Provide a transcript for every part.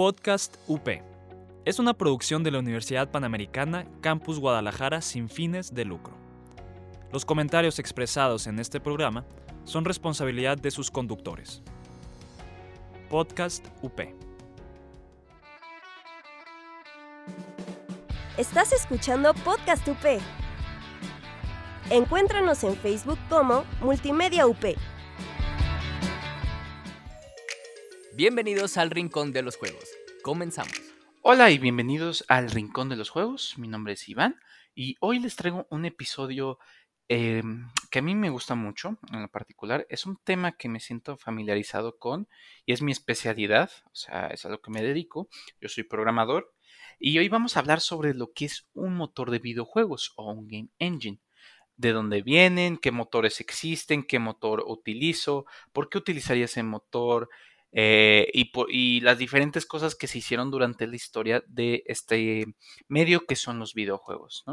Podcast UP. Es una producción de la Universidad Panamericana Campus Guadalajara sin fines de lucro. Los comentarios expresados en este programa son responsabilidad de sus conductores. Podcast UP. Estás escuchando Podcast UP. Encuéntranos en Facebook como Multimedia UP. Bienvenidos al Rincón de los Juegos. Comenzamos. Hola y bienvenidos al Rincón de los Juegos. Mi nombre es Iván y hoy les traigo un episodio eh, que a mí me gusta mucho en lo particular. Es un tema que me siento familiarizado con y es mi especialidad, o sea, es a lo que me dedico. Yo soy programador y hoy vamos a hablar sobre lo que es un motor de videojuegos o un game engine de dónde vienen, qué motores existen, qué motor utilizo, por qué utilizaría ese motor, eh, y, las diferentes cosas que se hicieron durante la historia de este medio que son los videojuegos.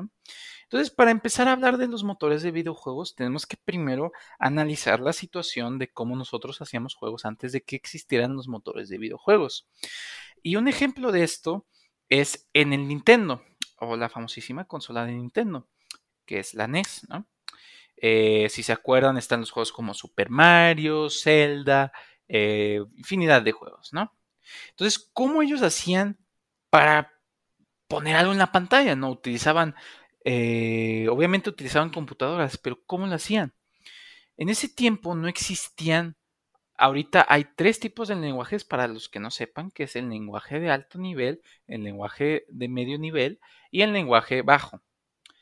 Entonces, para empezar a hablar de los motores de videojuegos, tenemos que primero analizar la situación de cómo nosotros hacíamos juegos antes de que existieran los motores de videojuegos. Y un ejemplo de esto es en el Nintendo, o la famosísima consola de Nintendo, que es la NES. Eh, si se acuerdan, están los juegos como Super Mario, Zelda, eh, infinidad de juegos, ¿no? Entonces, ¿cómo ellos hacían para poner algo en la pantalla? No utilizaban, eh, obviamente utilizaban computadoras, pero ¿cómo lo hacían? En ese tiempo no existían, ahorita hay tres tipos de lenguajes para los que no sepan, que es el lenguaje de alto nivel, el lenguaje de medio nivel y el lenguaje bajo.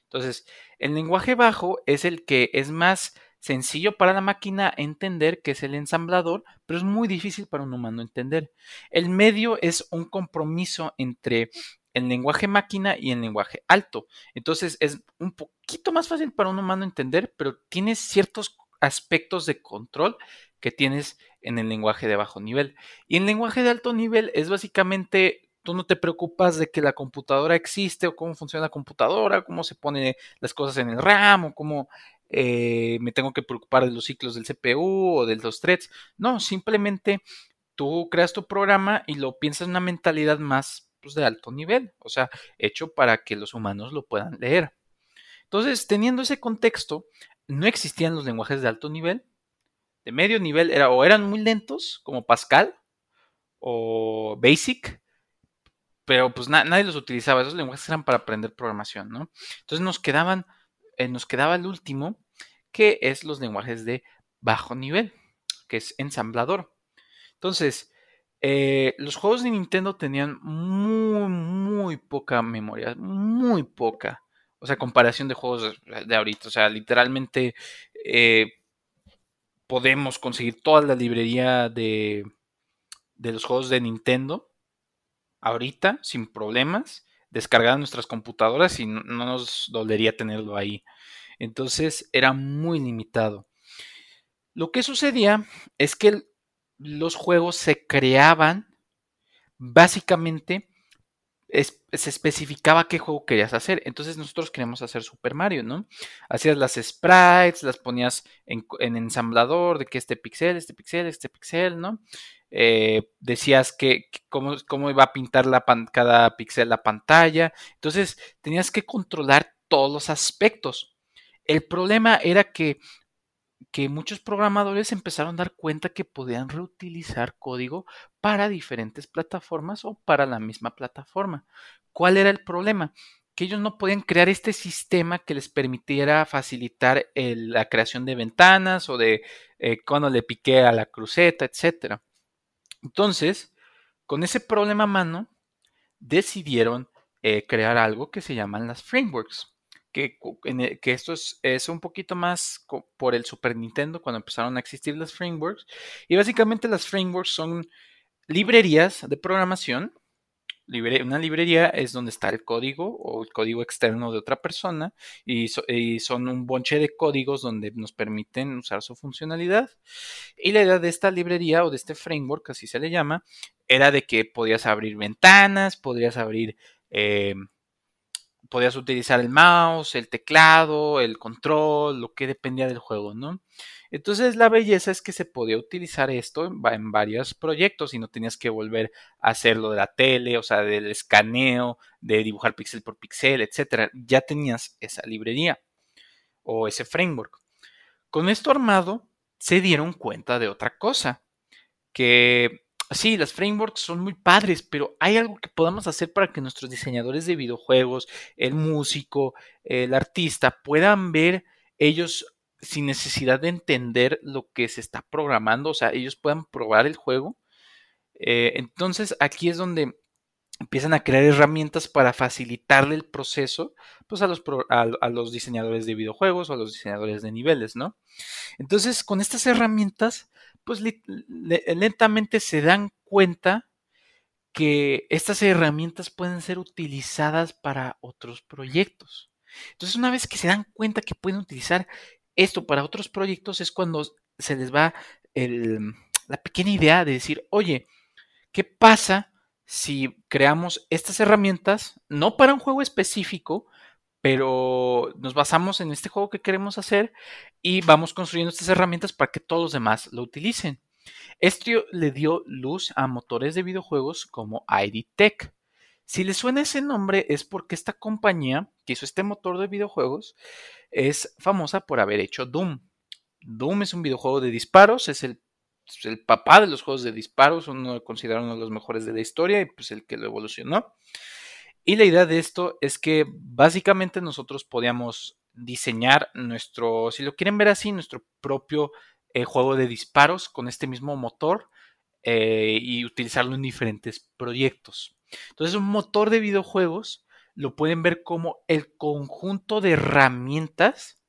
Entonces, el lenguaje bajo es el que es más sencillo para la máquina entender, que es el ensamblador, pero es muy difícil para un humano entender. El medio es un compromiso entre el lenguaje máquina y el lenguaje alto. Entonces es un poquito más fácil para un humano entender, pero tienes ciertos aspectos de control que tienes en el lenguaje de bajo nivel. Y el lenguaje de alto nivel es básicamente tú no te preocupas de que la computadora existe o cómo funciona la computadora, cómo se ponen las cosas en el RAM o cómo eh, me tengo que preocupar de los ciclos del CPU o de los threads. No, simplemente tú creas tu programa y lo piensas en una mentalidad más pues, de alto nivel, o sea, hecho para que los humanos lo puedan leer. Entonces, teniendo ese contexto, no existían los lenguajes de alto nivel. De medio nivel era, o eran muy lentos, como Pascal o Basic, pero pues nadie los utilizaba. Esos lenguajes eran para aprender programación, ¿no? Entonces nos quedaban eh, nos quedaba el último, que es los lenguajes de bajo nivel, que es ensamblador. Entonces, eh, los juegos de Nintendo tenían muy, muy poca memoria, muy poca. O sea, comparación de juegos de, ahorita. O sea, literalmente eh, podemos conseguir toda la librería de, de los juegos de Nintendo ahorita sin problemas descargar nuestras computadoras y no nos dolería tenerlo ahí. Entonces era muy limitado. Lo que sucedía es que los juegos se creaban básicamente se especificaba qué juego querías hacer. Entonces nosotros queríamos hacer Super Mario, ¿no? Hacías las sprites, las ponías en, ensamblador de que este pixel, este pixel, este pixel, ¿no? Eh, decías que, cómo, cómo, iba a pintar la cada pixel la pantalla. Entonces tenías que controlar todos los aspectos. El problema era que que muchos programadores empezaron a dar cuenta que podían reutilizar código para diferentes plataformas o para la misma plataforma. ¿Cuál era el problema? Que ellos no podían crear este sistema que les permitiera facilitar la creación de ventanas o de eh, cuando le piqué a la cruceta, etc. Entonces, con ese problema a mano, decidieron eh, crear algo que se llaman las frameworks que, esto es, un poquito más por el Super Nintendo cuando empezaron a existir las frameworks. Y básicamente las frameworks son librerías de programación. Una librería es donde está el código o el código externo de otra persona y, son un bonche de códigos donde nos permiten usar su funcionalidad. Y la idea de esta librería o de este framework, así se le llama, era de que podías abrir ventanas, podrías abrir eh, podías utilizar el mouse, el teclado, el control, lo que dependía del juego, ¿no? Entonces la belleza es que se podía utilizar esto en, varios proyectos y no tenías que volver a hacerlo de la tele, o sea, del escaneo, de dibujar píxel por píxel, etc. Ya tenías esa librería o ese framework. Con esto armado se dieron cuenta de otra cosa, que sí, las frameworks son muy padres, pero hay algo que podamos hacer para que nuestros diseñadores de videojuegos, el músico, el artista, puedan ver ellos sin necesidad de entender lo que se está programando, o sea, ellos puedan probar el juego. Eh, entonces aquí es donde empiezan a crear herramientas para facilitarle el proceso pues a los, a, los diseñadores de videojuegos o a los diseñadores de niveles, ¿no? Entonces, con estas herramientas, pues lentamente se dan cuenta que estas herramientas pueden ser utilizadas para otros proyectos. Entonces, una vez que se dan cuenta que pueden utilizar esto para otros proyectos, es cuando se les va la pequeña idea de decir, oye, ¿qué pasa si creamos estas herramientas, no para un juego específico, pero nos basamos en este juego que queremos hacer y vamos construyendo estas herramientas para que todos los demás lo utilicen. Esto le dio luz a motores de videojuegos como ID Tech. Si le suena ese nombre es porque esta compañía que hizo este motor de videojuegos es famosa por haber hecho Doom. Doom es un videojuego de disparos, es el el papá de los juegos de disparos, uno considerado uno de los mejores de la historia y pues el que lo evolucionó. Y la idea de esto es que básicamente nosotros podíamos diseñar nuestro, si lo quieren ver así, nuestro propio eh, juego de disparos con este mismo motor eh, y utilizarlo en diferentes proyectos. Entonces un motor de videojuegos lo pueden ver como el conjunto de herramientas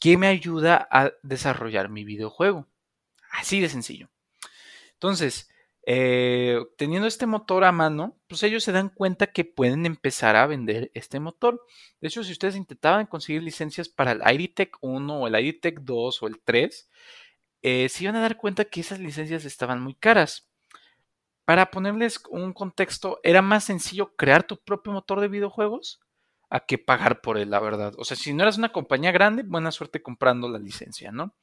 que me ayuda a desarrollar mi videojuego. Así de sencillo. Entonces, eh, teniendo este motor a mano, pues ellos se dan cuenta que pueden empezar a vender este motor. De hecho, si ustedes intentaban conseguir licencias para el IDTech 1 o el IDTech 2 o el 3, eh, se iban a dar cuenta que esas licencias estaban muy caras. Para ponerles un contexto, era más sencillo crear tu propio motor de videojuegos a que pagar por él, la verdad. O sea, si no eras una compañía grande, buena suerte comprando la licencia, ¿no?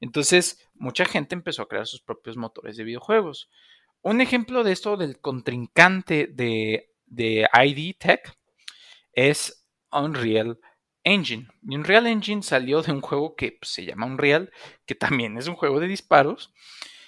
Entonces, mucha gente empezó a crear sus propios motores de videojuegos. Un ejemplo de esto del contrincante de, ID Tech es Unreal Engine. Y Unreal Engine salió de un juego que pues, se llama Unreal, que también es un juego de disparos.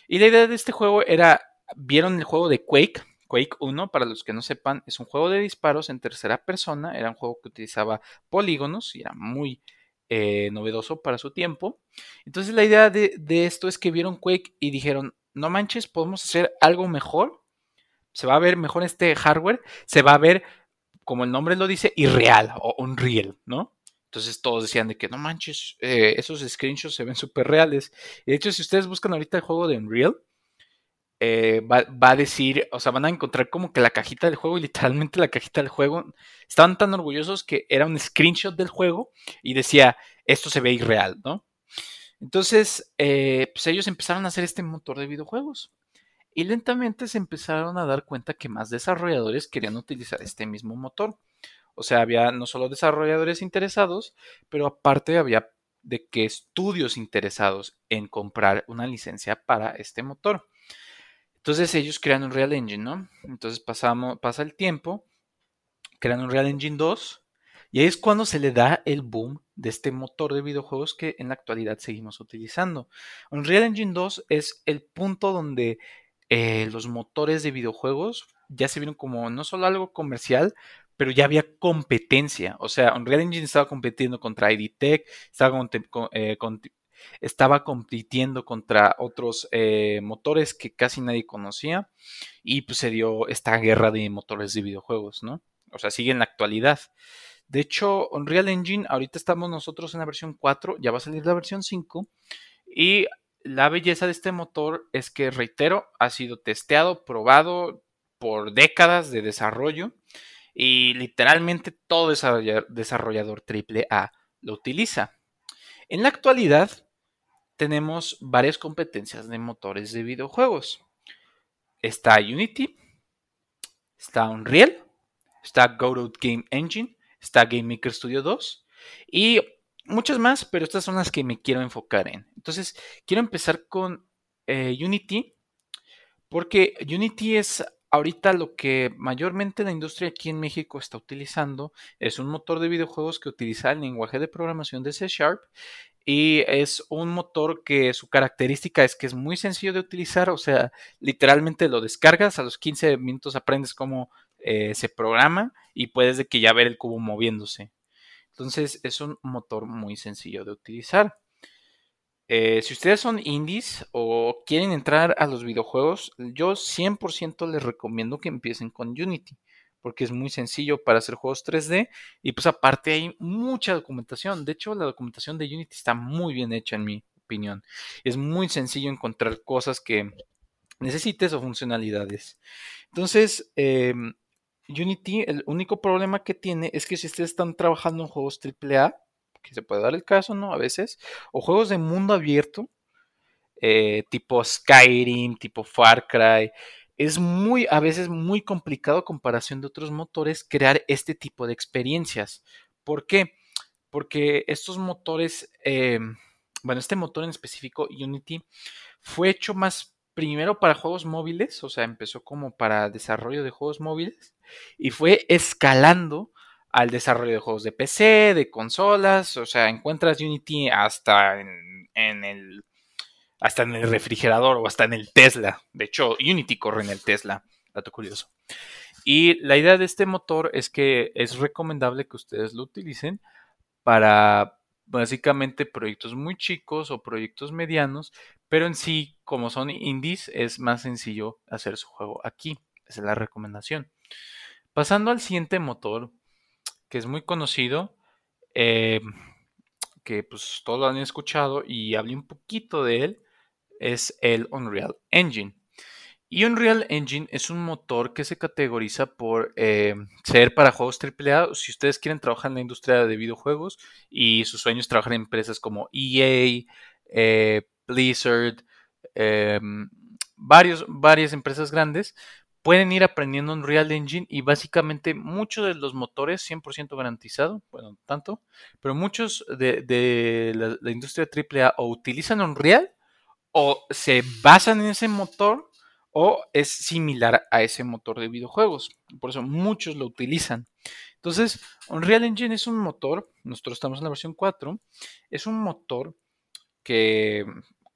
Y la idea de este juego era, vieron el juego de Quake, Quake 1, para los que no sepan, es un juego de disparos en tercera persona, era un juego que utilizaba polígonos y era muy eh, novedoso para su tiempo. Entonces la idea de, esto es que vieron Quake y dijeron, no manches, podemos hacer algo mejor. Se va a ver mejor este hardware, se va a ver, como el nombre lo dice, irreal o unreal, ¿no? Entonces todos decían de que no manches, eh, esos screenshots se ven súper reales. Y de hecho, si ustedes buscan ahorita el juego de Unreal, eh, va, a decir, o sea, van a encontrar como que la cajita del juego y literalmente la cajita del juego estaban tan orgullosos que era un screenshot del juego y decía, esto se ve irreal, ¿no? Entonces, eh, pues ellos empezaron a hacer este motor de videojuegos y lentamente se empezaron a dar cuenta que más desarrolladores querían utilizar este mismo motor. O sea, había no solo desarrolladores interesados, pero aparte había de que estudios interesados en comprar una licencia para este motor. Entonces ellos crean un Real Engine, ¿no? Entonces pasamos, pasa el tiempo, crean un Real Engine 2 y ahí es cuando se le da el boom de este motor de videojuegos que en la actualidad seguimos utilizando. Unreal Engine 2 es el punto donde eh, los motores de videojuegos ya se vieron como no solo algo comercial, pero ya había competencia. O sea, Unreal Engine estaba compitiendo contra ID Tech, estaba eh, estaba compitiendo contra otros eh, motores que casi nadie conocía y pues se dio esta guerra de motores de videojuegos, ¿no? O sea, sigue en la actualidad. De hecho, Unreal Engine, ahorita estamos nosotros en la versión 4, ya va a salir la versión 5 y la belleza de este motor es que, reitero, ha sido testeado, probado por décadas de desarrollo y literalmente todo desarrollador AAA lo utiliza. En la actualidad, tenemos varias competencias de motores de videojuegos. Está Unity, está Unreal, está Godot Game Engine, está Game Maker Studio 2 y muchas más, pero estas son las que me quiero enfocar en. Entonces, quiero empezar con eh, Unity, porque Unity es ahorita lo que mayormente la industria aquí en México está utilizando. Es un motor de videojuegos que utiliza el lenguaje de programación de C Sharp y es un motor que su característica es que es muy sencillo de utilizar, o sea, literalmente lo descargas, a los 15 minutos aprendes cómo eh, se programa y puedes de que ya ver el cubo moviéndose. Entonces es un motor muy sencillo de utilizar. Eh, si ustedes son indies o quieren entrar a los videojuegos, yo 100% les recomiendo que empiecen con Unity, porque es muy sencillo para hacer juegos 3D y pues aparte hay mucha documentación. De hecho, la documentación de Unity está muy bien hecha en mi opinión. Es muy sencillo encontrar cosas que necesites o funcionalidades. Entonces, em, Unity, el único problema que tiene es que si ustedes están trabajando en juegos AAA, que se puede dar el caso, ¿no? A veces, o juegos de mundo abierto, eh, tipo Skyrim, tipo Far Cry, es muy, a veces muy complicado comparación de otros motores crear este tipo de experiencias. ¿Por qué? Porque estos motores, eh, bueno, este motor en específico, Unity, fue hecho más primero para juegos móviles, o sea, empezó como para desarrollo de juegos móviles y fue escalando al desarrollo de juegos de PC, de consolas, o sea, encuentras Unity hasta en, el hasta en el refrigerador o hasta en el Tesla. De hecho, Unity corre en el Tesla, dato curioso. Y la idea de este motor es que es recomendable que ustedes lo utilicen para básicamente proyectos muy chicos o proyectos medianos, pero en sí, como son indies, es más sencillo hacer su juego aquí. Esa es la recomendación. Pasando al siguiente motor, que es muy conocido, eh, que pues todos lo han escuchado y hablé un poquito de él, es el Unreal Engine. Y Unreal Engine es un motor que se categoriza por eh, ser para juegos AAA. Si ustedes quieren trabajar en la industria de videojuegos y sus sueños trabajar en empresas como EA, eh, Blizzard, varios, varias empresas grandes, pueden ir aprendiendo Unreal Engine y básicamente muchos de los motores 100% garantizado, bueno, tanto, pero muchos de, la, industria AAA o utilizan Unreal o se basan en ese motor o es similar a ese motor de videojuegos. Por eso muchos lo utilizan. Entonces, Unreal Engine es un motor, nosotros estamos en la versión 4, es un motor que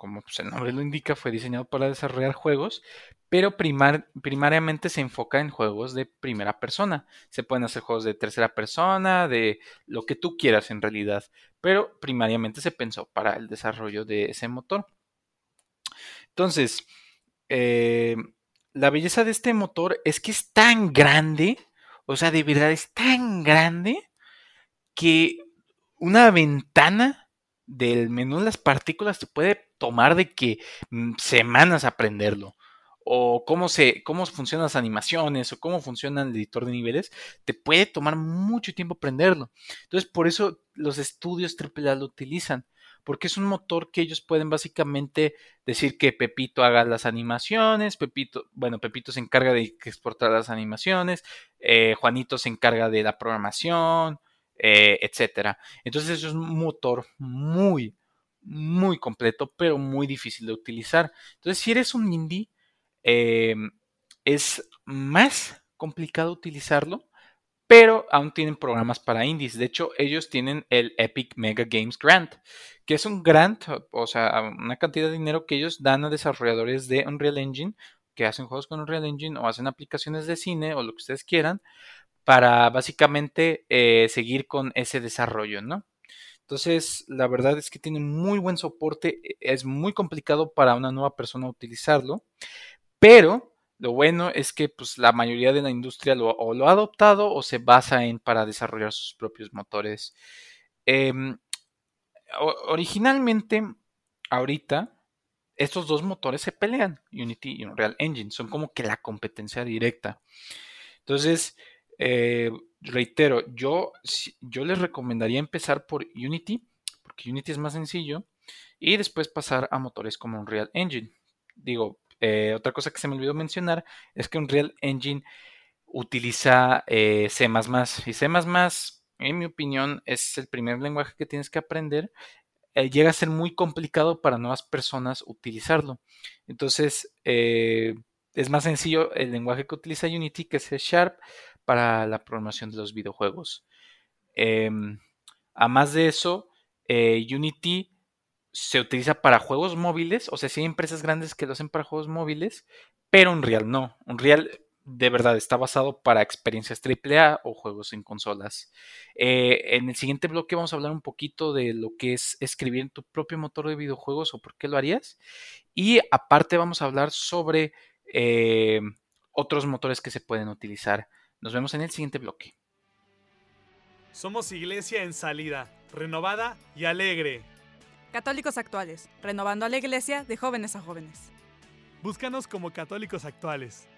como pues, el nombre lo indica, fue diseñado para desarrollar juegos, pero primariamente se enfoca en juegos de primera persona. Se pueden hacer juegos de tercera persona, de lo que tú quieras en realidad, pero primariamente se pensó para el desarrollo de ese motor. Entonces, eh, la belleza de este motor es que es tan grande, o sea, de verdad es tan grande que una ventana del menú de las partículas te puede tomar de que mm, semanas aprenderlo. O cómo, se, cómo funcionan las animaciones, o cómo funciona el editor de niveles, te puede tomar mucho tiempo aprenderlo. Entonces, por eso los estudios AAA lo utilizan, porque es un motor que ellos pueden básicamente decir que Pepito haga las animaciones, Pepito, bueno, Pepito se encarga de exportar las animaciones, eh, Juanito se encarga de la programación, eh, etcétera. Entonces, es un motor muy, muy completo, pero muy difícil de utilizar. Entonces, si eres un indie, em, es más complicado utilizarlo, pero aún tienen programas para indies. De hecho, ellos tienen el Epic Mega Games Grant, que es un grant, o sea, una cantidad de dinero que ellos dan a desarrolladores de Unreal Engine que hacen juegos con Unreal Engine o hacen aplicaciones de cine o lo que ustedes quieran para básicamente eh, seguir con ese desarrollo, ¿no? Entonces, la verdad es que tiene muy buen soporte, e, es muy complicado para una nueva persona utilizarlo, pero lo bueno es que pues, la mayoría de la industria lo, o lo ha adoptado o se basa en para desarrollar sus propios motores. Em, originalmente, ahorita, estos dos motores se pelean, Unity y Unreal Engine, son como que la competencia directa. Entonces, eh, reitero, yo, yo les recomendaría empezar por Unity, porque Unity es más sencillo, y después pasar a motores como Unreal Engine. Digo, eh, otra cosa que se me olvidó mencionar es que Unreal Engine utiliza eh, C++ y C++ en mi opinión, es el primer lenguaje que tienes que aprender. Eh, llega a ser muy complicado para nuevas personas utilizarlo. Entonces, es más sencillo el lenguaje que utiliza Unity, que es C Sharp, para la programación de los videojuegos. Em, a más de eso, Unity se utiliza para juegos móviles, o sea, sí hay empresas grandes que lo hacen para juegos móviles, pero Unreal no. Unreal de verdad está basado para experiencias AAA o juegos en consolas. Eh, en el siguiente bloque vamos a hablar un poquito de lo que es escribir tu propio motor de videojuegos o por qué lo harías. Y aparte vamos a hablar sobre eh, otros motores que se pueden utilizar. Nos vemos en el siguiente bloque. Somos iglesia en salida, renovada y alegre. Católicos actuales, renovando a la iglesia de jóvenes a jóvenes. Búscanos como católicos actuales.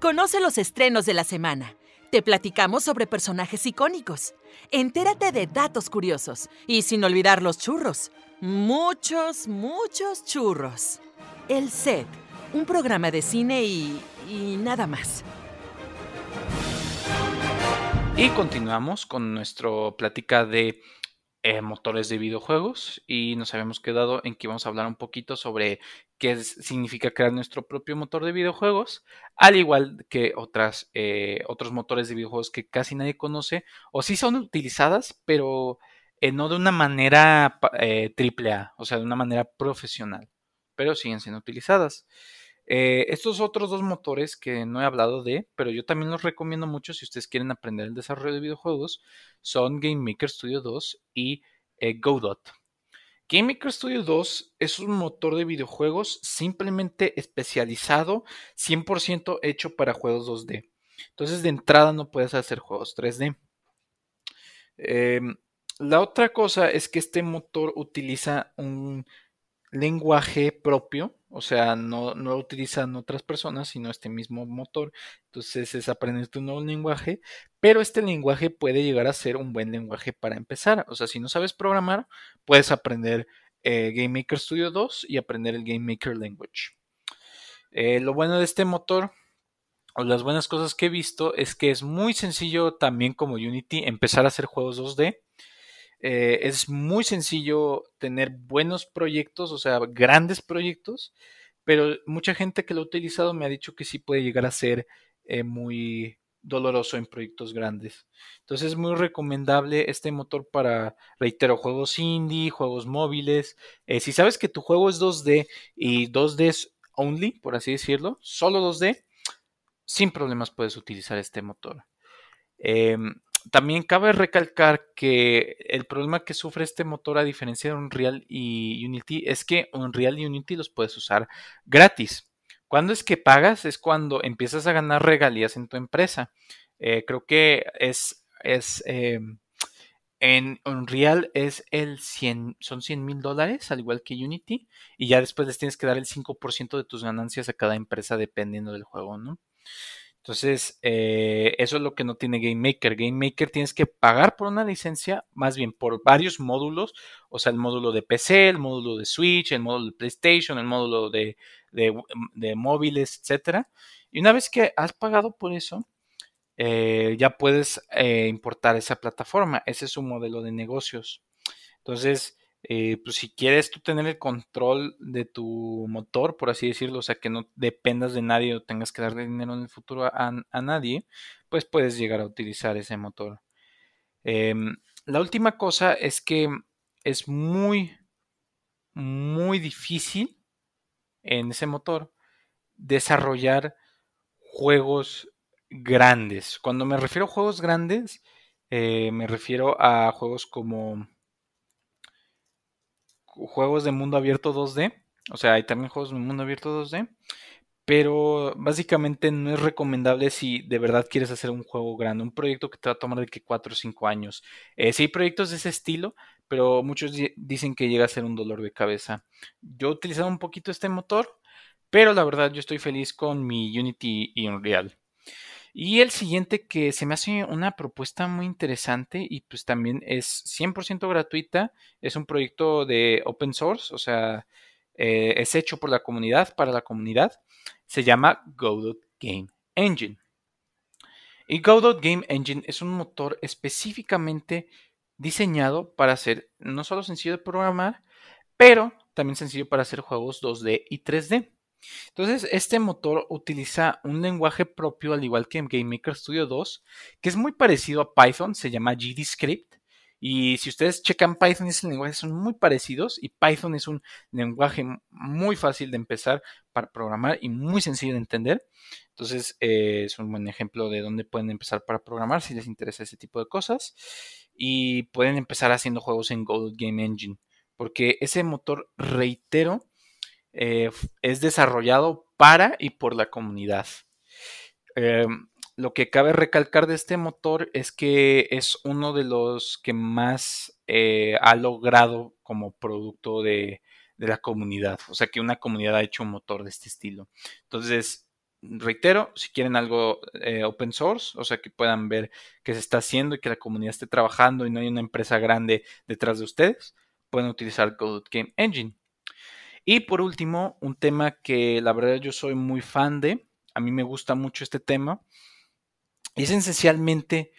Conoce los estrenos de la semana. Te platicamos sobre personajes icónicos. Entérate de datos curiosos. Y sin olvidar los churros. Muchos, muchos churros. El Set, un programa de cine y, y nada más. Y continuamos con nuestra plática de eh, motores de videojuegos y nos habíamos quedado en que íbamos a hablar un poquito sobre qué significa crear nuestro propio motor de videojuegos, al igual que otras, eh, otros motores de videojuegos que casi nadie conoce o sí son utilizadas, pero eh, no de una manera triple A, o sea, de una manera profesional, pero siguen siendo utilizadas. Eh, estos otros dos motores que no he hablado de, pero yo también los recomiendo mucho si ustedes quieren aprender el desarrollo de videojuegos, son Game Maker Studio 2 y eh, Godot. Game Maker Studio 2 es un motor de videojuegos simplemente especializado, 100% hecho para juegos 2D. Entonces de entrada no puedes hacer juegos 3D. Em, la otra cosa es que este motor utiliza un lenguaje propio o sea, no, no lo utilizan otras personas, sino este mismo motor. Entonces es aprender tu nuevo lenguaje, pero este lenguaje puede llegar a ser un buen lenguaje para empezar. O sea, si no sabes programar, puedes aprender eh, Game Maker Studio 2 y aprender el Game Maker Language. Eh, lo bueno de este motor, o las buenas cosas que he visto, es que es muy sencillo también como Unity empezar a hacer juegos 2D. Eh, es muy sencillo tener buenos proyectos, o sea, grandes proyectos, pero mucha gente que lo ha utilizado me ha dicho que sí puede llegar a ser eh, muy doloroso en proyectos grandes. Entonces es muy recomendable este motor para, reitero, juegos indie, juegos móviles. Eh, si sabes que tu juego es 2D y 2D es only, por así decirlo, solo 2D, sin problemas puedes utilizar este motor. Em, también cabe recalcar que el problema que sufre este motor a diferencia de Unreal y Unity es que Unreal y Unity los puedes usar gratis. Cuando es que pagas? Es cuando empiezas a ganar regalías en tu empresa. Eh, creo que es, em, en Unreal es el 100, son 100 mil dólares, al igual que Unity, y ya después les tienes que dar el 5% de tus ganancias a cada empresa dependiendo del juego, ¿no? Entonces, eh, eso es lo que no tiene Game Maker. Game Maker tienes que pagar por una licencia, más bien por varios módulos, o sea, el módulo de PC, el módulo de Switch, el módulo de PlayStation, el módulo de, móviles, etc. Y una vez que has pagado por eso, eh, ya puedes eh, importar esa plataforma. Ese es su modelo de negocios. Entonces, eh, pues si quieres tú tener el control de tu motor, por así decirlo, o sea, que no dependas de nadie o tengas que darle dinero en el futuro a, nadie, pues puedes llegar a utilizar ese motor. Em, la última cosa es que es muy, muy difícil en ese motor desarrollar juegos grandes. Cuando me refiero a juegos grandes, eh, me refiero a juegos como juegos de mundo abierto 2D. O sea, hay también juegos de mundo abierto 2D. Pero básicamente no es recomendable si de verdad quieres hacer un juego grande, un proyecto que te va a tomar de que 4 o 5 años. Eh, sí hay proyectos de ese estilo, pero muchos dicen que llega a ser un dolor de cabeza. Yo he utilizado un poquito este motor, pero la verdad yo estoy feliz con mi Unity y Unreal. Y el siguiente que se me hace una propuesta muy interesante y pues también es 100% gratuita, es un proyecto de open source, o sea, eh, es hecho por la comunidad, para la comunidad, se llama Godot Game. Engine. Y Godot Game Engine es un motor específicamente diseñado para ser no solo sencillo de programar, pero también sencillo para hacer juegos 2D y 3D. Entonces, este motor utiliza un lenguaje propio, al igual que en GameMaker Studio 2, que es muy parecido a Python, se llama GDScript. Y si ustedes checan Python y ese lenguaje son muy parecidos y Python es un lenguaje muy fácil de empezar para programar y muy sencillo de entender. Entonces eh, es un buen ejemplo de dónde pueden empezar para programar si les interesa ese tipo de cosas. Y pueden empezar haciendo juegos en Godot Game Engine. Porque ese motor, reitero, eh, es desarrollado para y por la comunidad. Em, lo que cabe recalcar de este motor es que es uno de los que más eh, ha logrado como producto de, la comunidad. O sea, que una comunidad ha hecho un motor de este estilo. Entonces, reitero, si quieren algo eh, open source, o sea, que puedan ver qué se está haciendo y que la comunidad esté trabajando y no hay una empresa grande detrás de ustedes, pueden utilizar Godot Game Engine. Y por último, un tema que la verdad yo soy muy fan de, a mí me gusta mucho este tema, es esencialmente,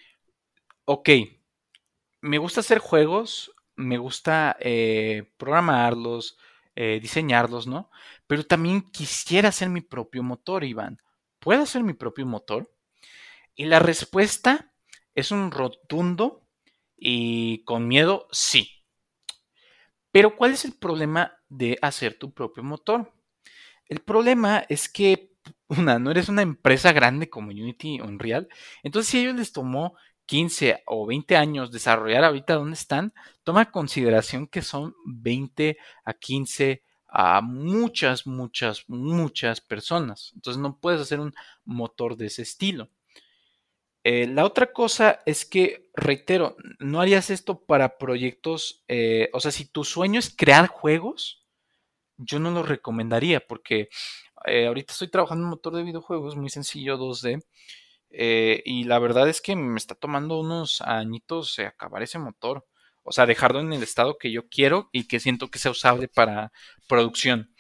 ok, me gusta hacer juegos, me gusta eh, programarlos, eh, diseñarlos, ¿no? Pero también quisiera hacer mi propio motor, Iván. ¿Puedo hacer mi propio motor? Y la respuesta es un rotundo y con miedo, sí. Pero ¿cuál es el problema de hacer tu propio motor? El problema es que una, no eres una empresa grande como Unity o Unreal. Entonces, si a ellos les tomó 15 o 20 años desarrollar ahorita donde están, toma consideración que son 20 a 15 a muchas, muchas, muchas personas. Entonces no puedes hacer un motor de ese estilo. Eh, la otra cosa es que, reitero, no harías esto para proyectos, eh, o sea, si tu sueño es crear juegos, yo no lo recomendaría porque eh, ahorita estoy trabajando en un motor de videojuegos muy sencillo, 2D. Eh, y la verdad es que me está tomando unos añitos acabar ese motor. O sea, dejarlo en el estado que yo quiero y que siento que sea usable para producción.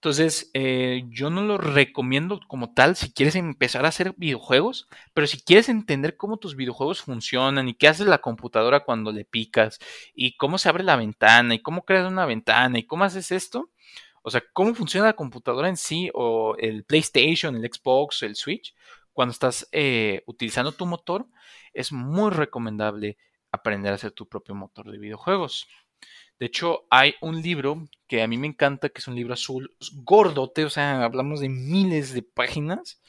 Entonces, eh, yo no lo recomiendo como tal si quieres empezar a hacer videojuegos, pero si quieres entender cómo tus videojuegos funcionan y qué hace la computadora cuando le picas y cómo se abre la ventana y cómo creas una ventana y cómo haces esto, o sea, cómo funciona la computadora en sí o el PlayStation, el Xbox, el Switch, cuando estás eh, utilizando tu motor, es muy recomendable aprender a hacer tu propio motor de videojuegos. De hecho, hay un libro que a mí me encanta, que es un libro azul, gordote, o sea, hablamos de miles de páginas,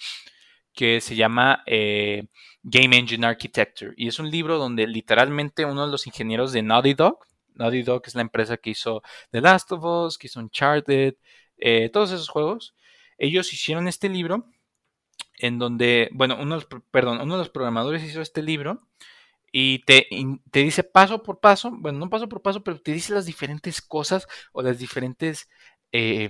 que se llama eh, Game Engine Architecture. Y es un libro donde literalmente uno de los ingenieros de Naughty Dog, Naughty Dog es la empresa que hizo The Last of Us, que hizo Uncharted, eh, todos esos juegos. Ellos hicieron este libro en donde, bueno, uno perdón, uno de los programadores hizo este libro y te, te dice paso por paso, bueno, no paso por paso, pero te dice las diferentes cosas o las diferentes eh,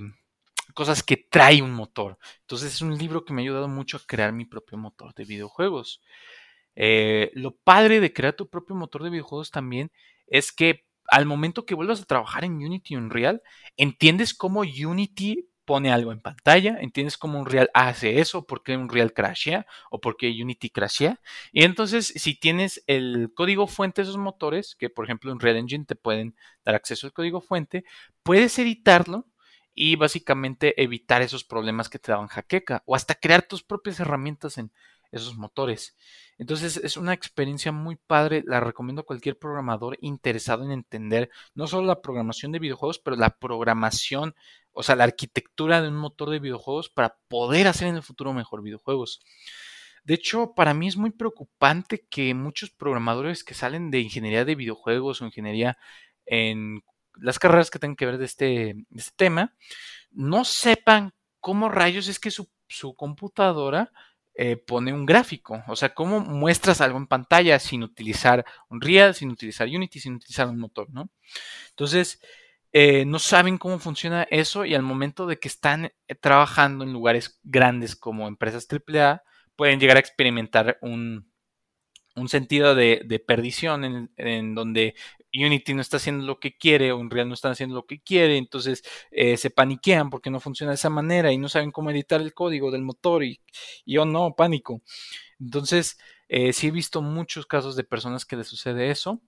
cosas que trae un motor. Entonces es un libro que me ha ayudado mucho a crear mi propio motor de videojuegos. Eh, lo padre de crear tu propio motor de videojuegos también es que al momento que vuelvas a trabajar en Unity Unreal, entiendes cómo Unity pone algo en pantalla, entiendes cómo Unreal hace eso, por qué Unreal crashea o por qué Unity crashea. Y entonces, si tienes el código fuente de esos motores, que por ejemplo en Unreal Engine te pueden dar acceso al código fuente, puedes editarlo y básicamente evitar esos problemas que te daban jaqueca o hasta crear tus propias herramientas en esos motores. Entonces es una experiencia muy padre, la recomiendo a cualquier programador interesado en entender no solo la programación de videojuegos, pero la programación, o sea, la arquitectura de un motor de videojuegos para poder hacer en el futuro mejor videojuegos. De hecho, para mí es muy preocupante que muchos programadores que salen de ingeniería de videojuegos o ingeniería en las carreras que tengan que ver de este, de este tema, no sepan cómo rayos es que su, su computadora eh, pone un gráfico. O sea, cómo muestras algo en pantalla sin utilizar Unreal, sin utilizar Unity, sin utilizar un motor, ¿no? Entonces, eh, no saben cómo funciona eso y al momento de que están eh, trabajando en lugares grandes como empresas AAA, pueden llegar a experimentar un, un sentido de, perdición en, donde Unity no está haciendo lo que quiere, Unreal no está haciendo lo que quiere, entonces eh, se paniquean porque no funciona de esa manera y no saben cómo editar el código del motor y, yo no, pánico. Entonces, eh, sí he visto muchos casos de personas que les sucede eso.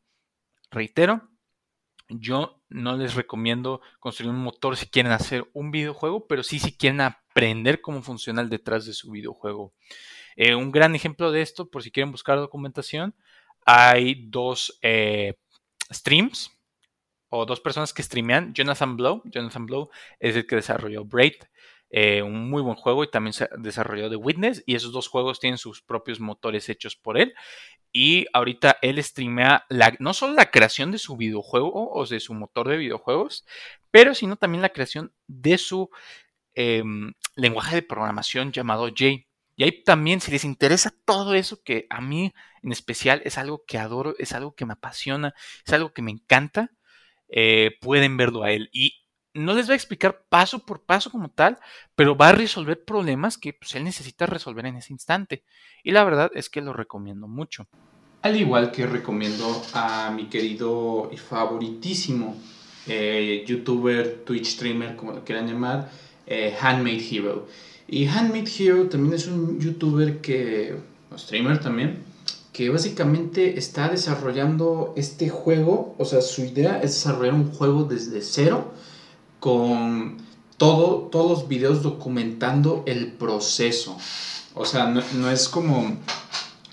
Reitero, yo no les recomiendo construir un motor si quieren hacer un videojuego, pero sí si quieren aprender cómo funciona el detrás de su videojuego. Eh, un gran ejemplo de esto, por si quieren buscar documentación, hay dos eh, streams o dos personas que streamean. Jonathan Blow, Jonathan Blow es el que desarrolló Braid, eh, un muy buen juego y también desarrolló The Witness y esos dos juegos tienen sus propios motores hechos por él. Y ahorita él streamea la, no solo la creación de su videojuego o de su motor de videojuegos, pero sino también la creación de su em, lenguaje de programación llamado J. Y ahí también, si les interesa todo eso, que a mí en especial es algo que adoro, es algo que me apasiona, es algo que me encanta, eh, pueden verlo a él. Y no les va a explicar paso por paso como tal, pero va a resolver problemas que pues, él necesita resolver en ese instante. Y la verdad es que lo recomiendo mucho. Al igual que recomiendo a mi querido y favoritísimo eh, youtuber, Twitch streamer, como lo quieran llamar, eh, Handmade Hero. Y Handmade Hero también es un youtuber que, streamer también, que básicamente está desarrollando este juego, o sea, su idea es desarrollar un juego desde cero con todo, todos los videos documentando el proceso. O sea, no, es como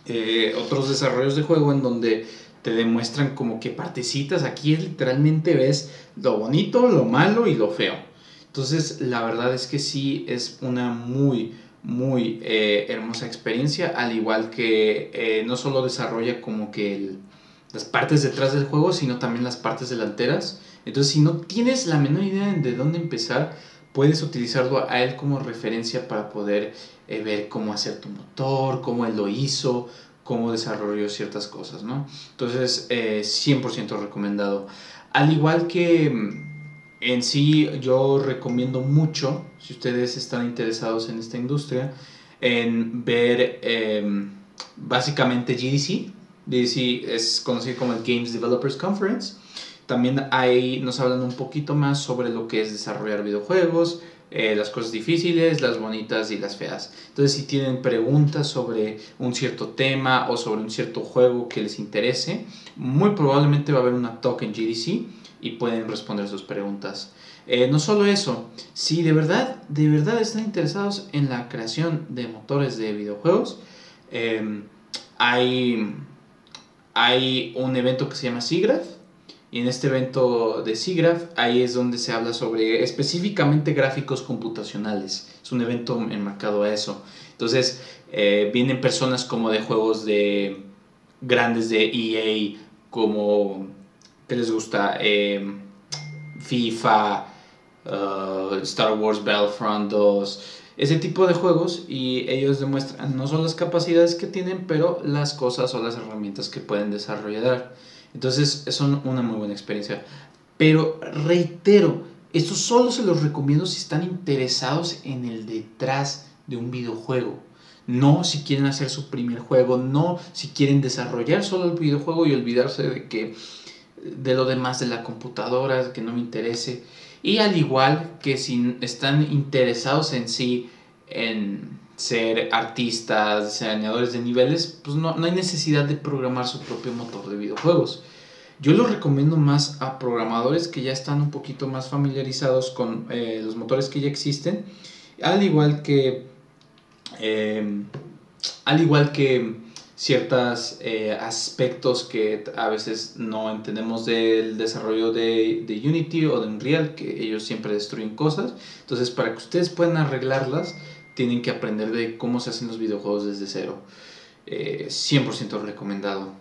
eh, otros desarrollos de juego en donde te demuestran como que partecitas. Aquí literalmente ves lo bonito, lo malo y lo feo. Entonces, la verdad es que sí es una muy, muy eh, hermosa experiencia, al igual que eh, no solo desarrolla como que las partes detrás del juego, sino también las partes delanteras. Entonces, si no tienes la menor idea de dónde empezar, puedes utilizarlo a él como referencia para poder eh, ver cómo hacer tu motor, cómo él lo hizo, cómo desarrolló ciertas cosas, ¿no? Entonces, 100% recomendado. Al igual que mm, en sí yo recomiendo mucho, si ustedes están interesados en esta industria, en ver em, básicamente GDC. GDC es conocido como el Games Developers Conference. También ahí nos hablan un poquito más sobre lo que es desarrollar videojuegos, eh, las cosas difíciles, las bonitas y las feas. Entonces, si tienen preguntas sobre un cierto tema o sobre un cierto juego que les interese, muy probablemente va a haber una talk en GDC y pueden responder sus preguntas. Eh, no solo eso, si de verdad, de verdad están interesados en la creación de motores de videojuegos, em, hay, hay un evento que se llama SIGGRAPH y en este evento de SIGGRAPH ahí es donde se habla sobre específicamente gráficos computacionales. Es un evento enmarcado a eso. Entonces eh, vienen personas como de juegos de grandes de EA como les gusta em, FIFA, uh, Star Wars Battlefront 2, ese tipo de juegos y ellos demuestran no solo las capacidades que tienen, pero las cosas o las herramientas que pueden desarrollar. Entonces es una muy buena experiencia. Pero reitero, esto solo se los recomiendo si están interesados en el detrás de un videojuego. No si quieren hacer su primer juego, no si quieren desarrollar solo el videojuego y olvidarse de que de lo demás de la computadora, que no me interese. Y al igual que si están interesados en sí, en ser artistas, diseñadores de niveles, pues no, hay necesidad de programar su propio motor de videojuegos. Yo lo recomiendo más a programadores que ya están un poquito más familiarizados con eh, los motores que ya existen, al igual que, eh, al igual que ciertos eh, aspectos que a veces no entendemos del desarrollo de, Unity o de Unreal, que ellos siempre destruyen cosas. Entonces, para que ustedes puedan arreglarlas, tienen que aprender de cómo se hacen los videojuegos desde cero. 100% eh, recomendado.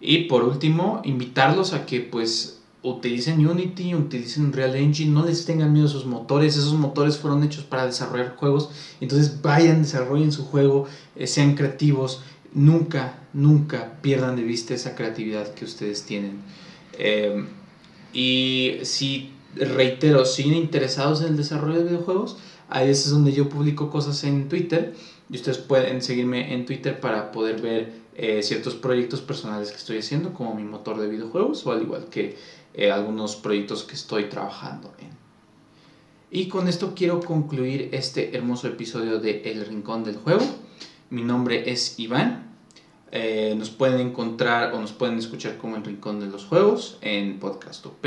Y por último, invitarlos a que pues utilicen Unity, utilicen Unreal Engine, no les tengan miedo a sus motores, esos motores fueron hechos para desarrollar juegos, entonces vayan, desarrollen su juego, eh, sean creativos, nunca, nunca pierdan de vista esa creatividad que ustedes tienen. Eh, y si reitero, siguen interesados en el desarrollo de videojuegos, hay veces donde yo publico cosas en Twitter y ustedes pueden seguirme en Twitter para poder ver eh, ciertos proyectos personales que estoy haciendo, como mi motor de videojuegos, o al igual que eh, algunos proyectos que estoy trabajando en. Y con esto quiero concluir este hermoso episodio de El Rincón del Juego. Mi nombre es Iván. Eh, nos pueden encontrar o nos pueden escuchar como El Rincón de los Juegos en Podcast UP.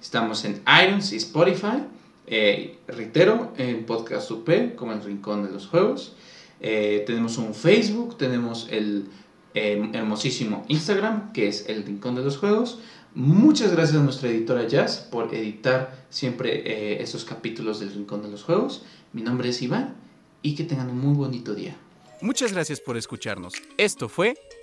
Estamos en iTunes y Spotify. Eh, reitero, en Podcast UP como El Rincón de los Juegos. Eh, tenemos un Facebook, tenemos el hermosísimo Instagram que es El Rincón de los Juegos. Muchas gracias a nuestra editora Jazz por editar siempre estos capítulos del Rincón de los Juegos. Mi nombre es Iván y que tengan un muy bonito día. Muchas gracias por escucharnos. Esto fue